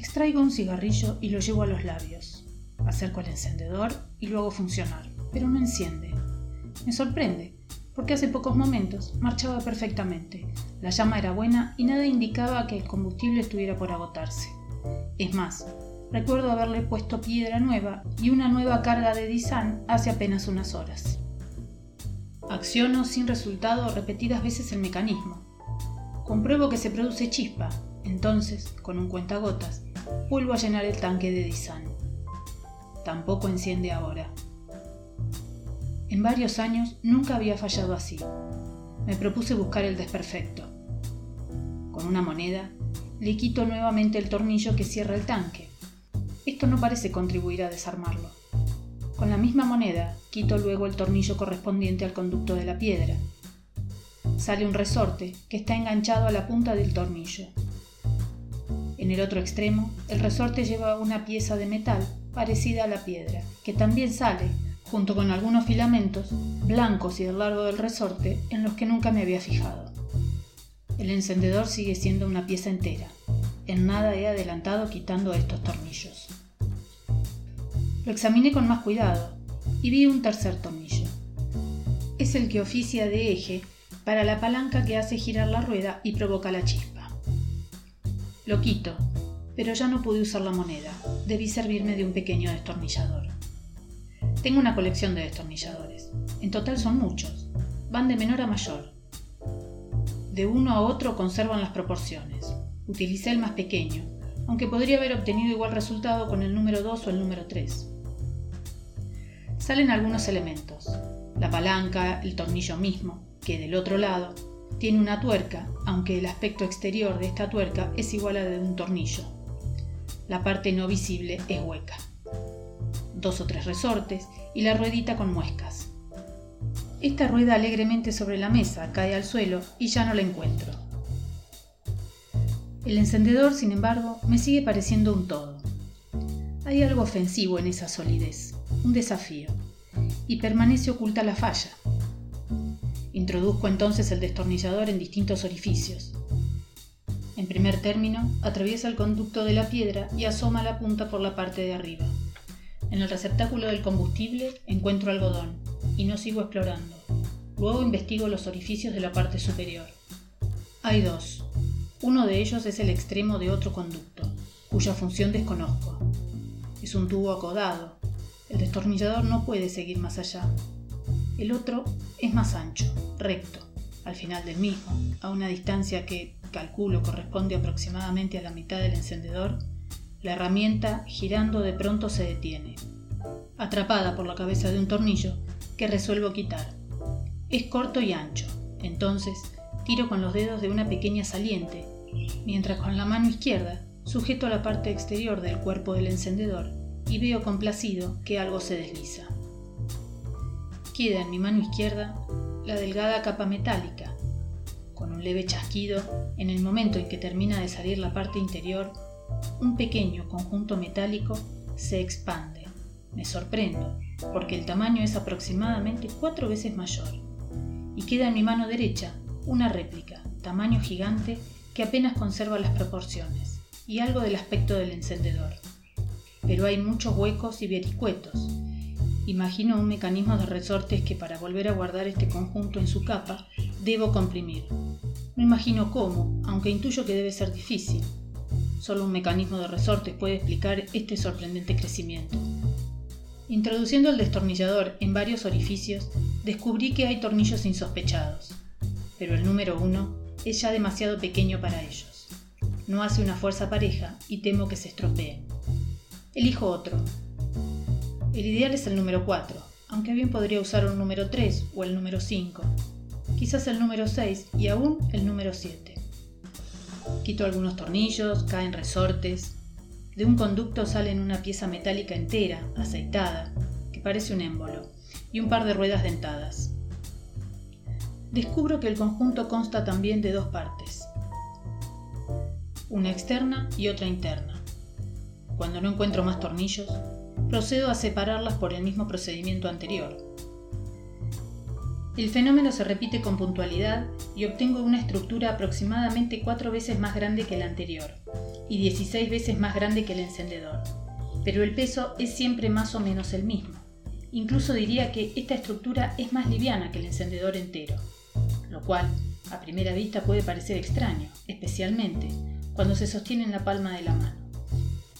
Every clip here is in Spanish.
Extraigo un cigarrillo y lo llevo a los labios. Acerco el encendedor y lo hago funcionar, pero no enciende. Me sorprende, porque hace pocos momentos marchaba perfectamente. La llama era buena y nada indicaba que el combustible estuviera por agotarse. Es más, recuerdo haberle puesto piedra nueva y una nueva carga de Disan hace apenas unas horas. Acciono sin resultado repetidas veces el mecanismo. Compruebo que se produce chispa, entonces, con un cuentagotas, vuelvo a llenar el tanque de Disan. Tampoco enciende ahora. En varios años nunca había fallado así. Me propuse buscar el desperfecto. Con una moneda, le quito nuevamente el tornillo que cierra el tanque. Esto no parece contribuir a desarmarlo. Con la misma moneda, quito luego el tornillo correspondiente al conducto de la piedra. Sale un resorte que está enganchado a la punta del tornillo. En el otro extremo, el resorte lleva una pieza de metal parecida a la piedra, que también sale junto con algunos filamentos blancos y del largo del resorte en los que nunca me había fijado. El encendedor sigue siendo una pieza entera. En nada he adelantado quitando estos tornillos. Lo examiné con más cuidado y vi un tercer tornillo. Es el que oficia de eje para la palanca que hace girar la rueda y provoca la chispa. Lo quito, pero ya no pude usar la moneda. Debí servirme de un pequeño destornillador. Tengo una colección de destornilladores. En total son muchos. Van de menor a mayor. De uno a otro conservan las proporciones. Utilicé el más pequeño, aunque podría haber obtenido igual resultado con el número 2 o el número 3. Salen algunos elementos. La palanca, el tornillo mismo, que del otro lado tiene una tuerca, aunque el aspecto exterior de esta tuerca es igual a de un tornillo. La parte no visible es hueca dos o tres resortes y la ruedita con muescas. Esta rueda alegremente sobre la mesa cae al suelo y ya no la encuentro. El encendedor, sin embargo, me sigue pareciendo un todo. Hay algo ofensivo en esa solidez, un desafío, y permanece oculta la falla. Introduzco entonces el destornillador en distintos orificios. En primer término, atraviesa el conducto de la piedra y asoma la punta por la parte de arriba. En el receptáculo del combustible encuentro algodón y no sigo explorando. Luego investigo los orificios de la parte superior. Hay dos. Uno de ellos es el extremo de otro conducto, cuya función desconozco. Es un tubo acodado. El destornillador no puede seguir más allá. El otro es más ancho, recto, al final del mismo, a una distancia que, calculo, corresponde aproximadamente a la mitad del encendedor, la herramienta, girando de pronto, se detiene, atrapada por la cabeza de un tornillo que resuelvo quitar. Es corto y ancho, entonces tiro con los dedos de una pequeña saliente, mientras con la mano izquierda sujeto la parte exterior del cuerpo del encendedor y veo complacido que algo se desliza. Queda en mi mano izquierda la delgada capa metálica. Con un leve chasquido, en el momento en que termina de salir la parte interior, un pequeño conjunto metálico se expande. Me sorprendo, porque el tamaño es aproximadamente cuatro veces mayor. Y queda en mi mano derecha una réplica, tamaño gigante, que apenas conserva las proporciones y algo del aspecto del encendedor. Pero hay muchos huecos y vericuetos. Imagino un mecanismo de resortes que para volver a guardar este conjunto en su capa debo comprimir. No imagino cómo, aunque intuyo que debe ser difícil. Solo un mecanismo de resortes puede explicar este sorprendente crecimiento. Introduciendo el destornillador en varios orificios, descubrí que hay tornillos insospechados, pero el número uno es ya demasiado pequeño para ellos. No hace una fuerza pareja y temo que se estropeen. Elijo otro. El ideal es el número 4, aunque bien podría usar un número 3 o el número 5, quizás el número 6 y aún el número 7. Quito algunos tornillos, caen resortes. De un conducto salen una pieza metálica entera, aceitada, que parece un émbolo, y un par de ruedas dentadas. Descubro que el conjunto consta también de dos partes, una externa y otra interna. Cuando no encuentro más tornillos, procedo a separarlas por el mismo procedimiento anterior. El fenómeno se repite con puntualidad y obtengo una estructura aproximadamente cuatro veces más grande que la anterior, y 16 veces más grande que el encendedor, pero el peso es siempre más o menos el mismo. Incluso diría que esta estructura es más liviana que el encendedor entero, lo cual a primera vista puede parecer extraño, especialmente cuando se sostiene en la palma de la mano.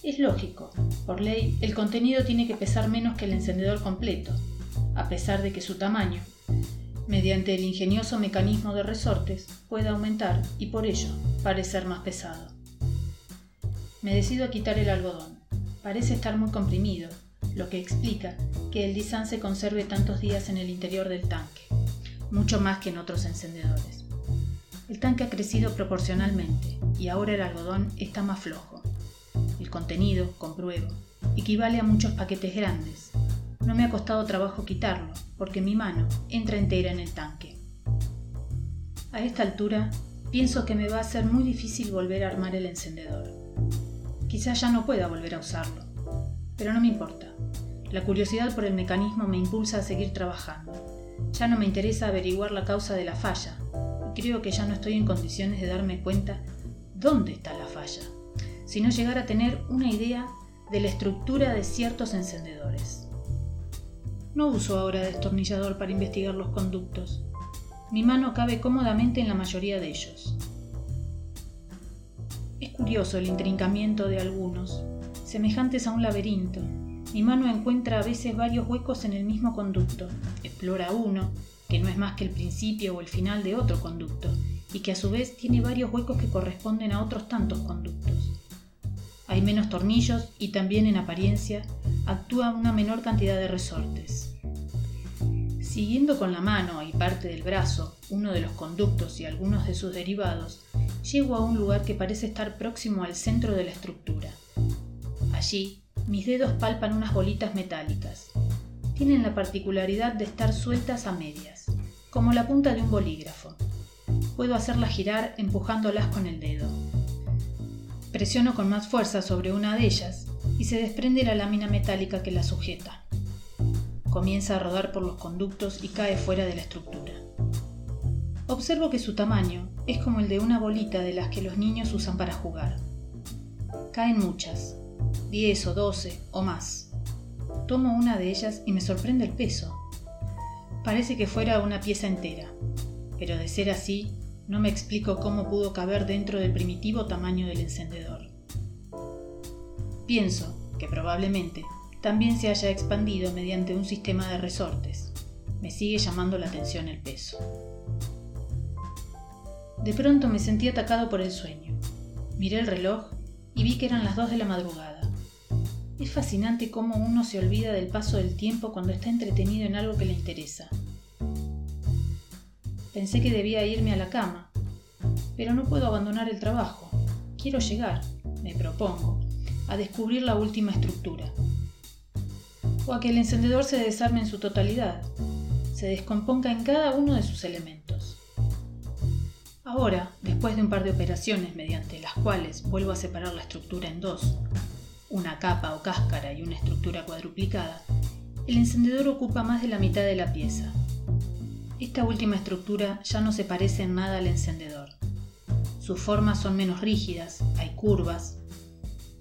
Es lógico, por ley el contenido tiene que pesar menos que el encendedor completo, a pesar de que su tamaño, mediante el ingenioso mecanismo de resortes, puede aumentar y por ello parecer más pesado. Me decido a quitar el algodón. Parece estar muy comprimido, lo que explica que el disán se conserve tantos días en el interior del tanque, mucho más que en otros encendedores. El tanque ha crecido proporcionalmente y ahora el algodón está más flojo. Contenido, compruebo, equivale a muchos paquetes grandes. No me ha costado trabajo quitarlo, porque mi mano entra entera en el tanque. A esta altura, pienso que me va a ser muy difícil volver a armar el encendedor. Quizás ya no pueda volver a usarlo, pero no me importa. La curiosidad por el mecanismo me impulsa a seguir trabajando. Ya no me interesa averiguar la causa de la falla, y creo que ya no estoy en condiciones de darme cuenta dónde está la falla, sino llegar a tener una idea de la estructura de ciertos encendedores. No uso ahora destornillador para investigar los conductos. Mi mano cabe cómodamente en la mayoría de ellos. Es curioso el intrincamiento de algunos, semejantes a un laberinto, mi mano encuentra a veces varios huecos en el mismo conducto, explora uno, que no es más que el principio o el final de otro conducto, y que a su vez tiene varios huecos que corresponden a otros tantos conductos. Hay menos tornillos y también en apariencia actúa una menor cantidad de resortes. Siguiendo con la mano y parte del brazo uno de los conductos y algunos de sus derivados, llego a un lugar que parece estar próximo al centro de la estructura. Allí mis dedos palpan unas bolitas metálicas. Tienen la particularidad de estar sueltas a medias, como la punta de un bolígrafo. Puedo hacerlas girar empujándolas con el dedo. Presiono con más fuerza sobre una de ellas y se desprende la lámina metálica que la sujeta. Comienza a rodar por los conductos y cae fuera de la estructura. Observo que su tamaño es como el de una bolita de las que los niños usan para jugar. Caen muchas, 10 o 12 o más. Tomo una de ellas y me sorprende el peso. Parece que fuera una pieza entera, pero de ser así, no me explico cómo pudo caber dentro del primitivo tamaño del encendedor. Pienso que probablemente también se haya expandido mediante un sistema de resortes. Me sigue llamando la atención el peso. De pronto me sentí atacado por el sueño. Miré el reloj y vi que eran las dos de la madrugada. Es fascinante cómo uno se olvida del paso del tiempo cuando está entretenido en algo que le interesa. Pensé que debía irme a la cama, pero no puedo abandonar el trabajo. Quiero llegar, me propongo, a descubrir la última estructura. O a que el encendedor se desarme en su totalidad, se descomponga en cada uno de sus elementos. Ahora, después de un par de operaciones mediante las cuales vuelvo a separar la estructura en dos, una capa o cáscara y una estructura cuadruplicada, el encendedor ocupa más de la mitad de la pieza. Esta última estructura ya no se parece en nada al encendedor. Sus formas son menos rígidas, hay curvas.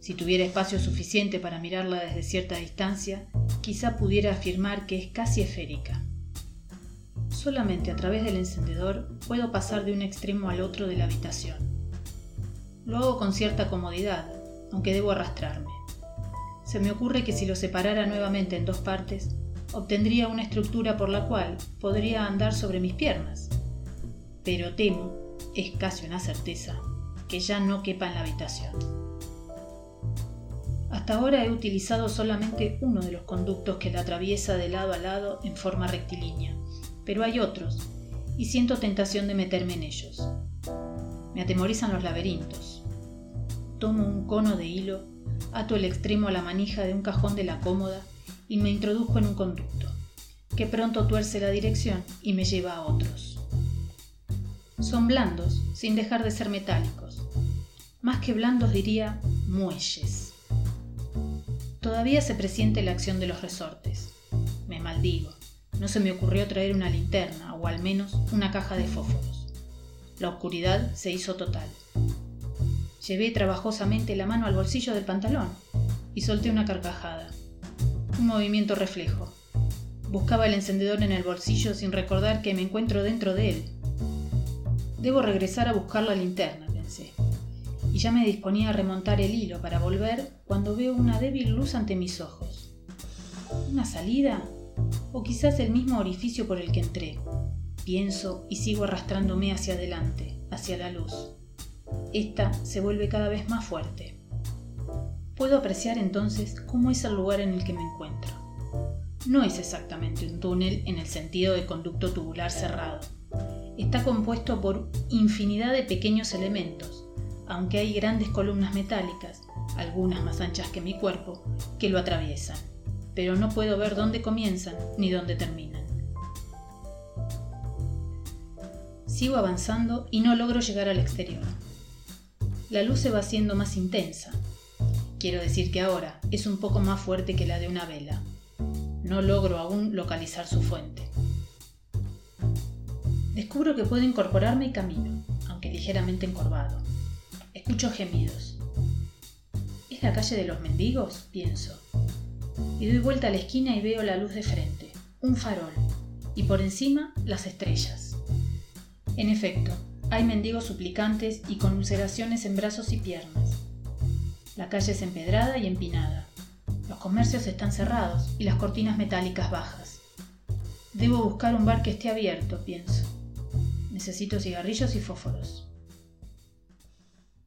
Si tuviera espacio suficiente para mirarla desde cierta distancia, quizá pudiera afirmar que es casi esférica. Solamente a través del encendedor puedo pasar de un extremo al otro de la habitación. Lo hago con cierta comodidad, aunque debo arrastrarme. Se me ocurre que si lo separara nuevamente en dos partes, obtendría una estructura por la cual podría andar sobre mis piernas. Pero temo, es casi una certeza, que ya no quepa en la habitación. Hasta ahora he utilizado solamente uno de los conductos que la atraviesa de lado a lado en forma rectilínea pero hay otros, y siento tentación de meterme en ellos. Me atemorizan los laberintos. Tomo un cono de hilo, ato el extremo a la manija de un cajón de la cómoda y me introduzco en un conducto, que pronto tuerce la dirección y me lleva a otros. Son blandos, sin dejar de ser metálicos. Más que blandos diría muelles. Todavía se presiente la acción de los resortes. Me maldigo. No se me ocurrió traer una linterna o al menos una caja de fósforos. La oscuridad se hizo total. Llevé trabajosamente la mano al bolsillo del pantalón y solté una carcajada. Un movimiento reflejo. Buscaba el encendedor en el bolsillo sin recordar que me encuentro dentro de él. Debo regresar a buscar la linterna, pensé. Y ya me disponía a remontar el hilo para volver cuando veo una débil luz ante mis ojos. ¿Una salida? ¿O quizás el mismo orificio por el que entré? Pienso y sigo arrastrándome hacia adelante, hacia la luz. Esta se vuelve cada vez más fuerte. Puedo apreciar entonces cómo es el lugar en el que me encuentro. No es exactamente un túnel en el sentido de conducto tubular cerrado. Está compuesto por infinidad de pequeños elementos, aunque hay grandes columnas metálicas, algunas más anchas que mi cuerpo, que lo atraviesan, pero no puedo ver dónde comienzan ni dónde terminan. Sigo avanzando y no logro llegar al exterior. La luz se va haciendo más intensa. Quiero decir que ahora es un poco más fuerte que la de una vela. No logro aún localizar su fuente. Descubro que puedo incorporarme y camino, aunque ligeramente encorvado. Escucho gemidos. ¿Es la calle de los mendigos? pienso. Y doy vuelta a la esquina y veo la luz de frente, un farol, y por encima las estrellas. En efecto, hay mendigos suplicantes y con ulceraciones en brazos y piernas. La calle es empedrada y empinada. Los comercios están cerrados y las cortinas metálicas bajas. Debo buscar un bar que esté abierto, pienso. Necesito cigarrillos y fósforos.